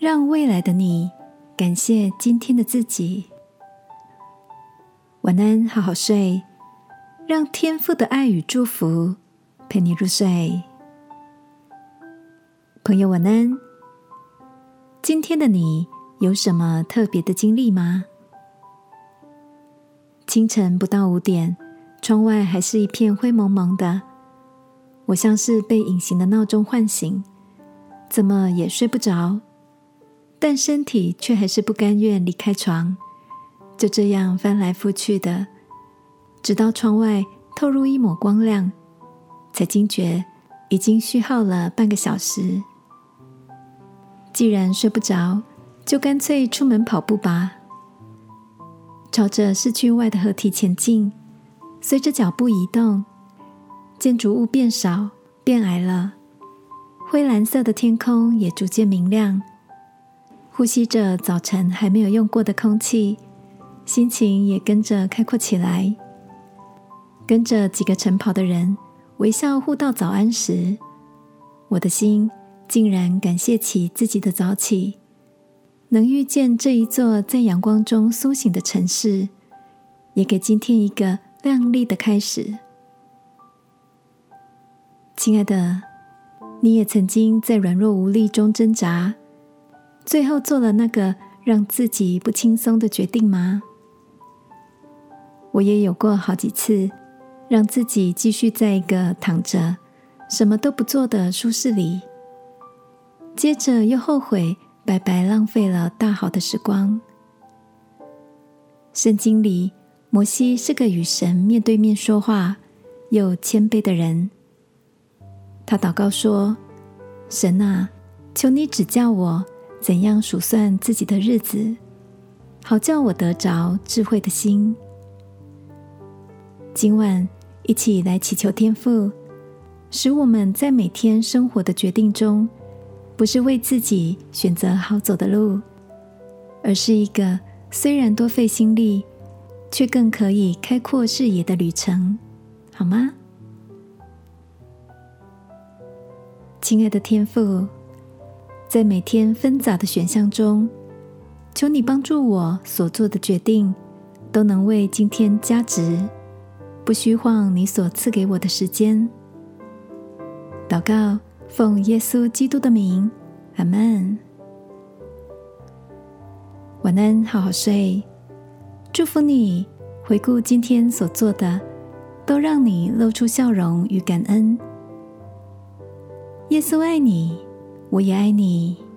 让未来的你感谢今天的自己。晚安，好好睡，让天父的爱与祝福陪你入睡。朋友，晚安。今天的你有什么特别的经历吗？清晨不到五点，窗外还是一片灰蒙蒙的，我像是被隐形的闹钟唤醒，怎么也睡不着。但身体却还是不甘愿离开床，就这样翻来覆去的，直到窗外透入一抹光亮，才惊觉已经虚耗了半个小时。既然睡不着，就干脆出门跑步吧。朝着市区外的河堤前进，随着脚步移动，建筑物变少变矮了，灰蓝色的天空也逐渐明亮。呼吸着早晨还没有用过的空气，心情也跟着开阔起来。跟着几个晨跑的人微笑互道早安时，我的心竟然感谢起自己的早起，能遇见这一座在阳光中苏醒的城市，也给今天一个亮丽的开始。亲爱的，你也曾经在软弱无力中挣扎。最后做了那个让自己不轻松的决定吗？我也有过好几次，让自己继续在一个躺着什么都不做的舒适里，接着又后悔白白浪费了大好的时光。圣经里，摩西是个与神面对面说话又谦卑的人。他祷告说：“神啊，求你指教我。”怎样数算自己的日子，好叫我得着智慧的心？今晚一起来祈求天父，使我们在每天生活的决定中，不是为自己选择好走的路，而是一个虽然多费心力，却更可以开阔视野的旅程，好吗？亲爱的天父。在每天纷杂的选项中，求你帮助我所做的决定都能为今天加值，不虚晃你所赐给我的时间。祷告，奉耶稣基督的名，阿门。晚安，好好睡。祝福你，回顾今天所做的，都让你露出笑容与感恩。耶稣爱你。我也爱你。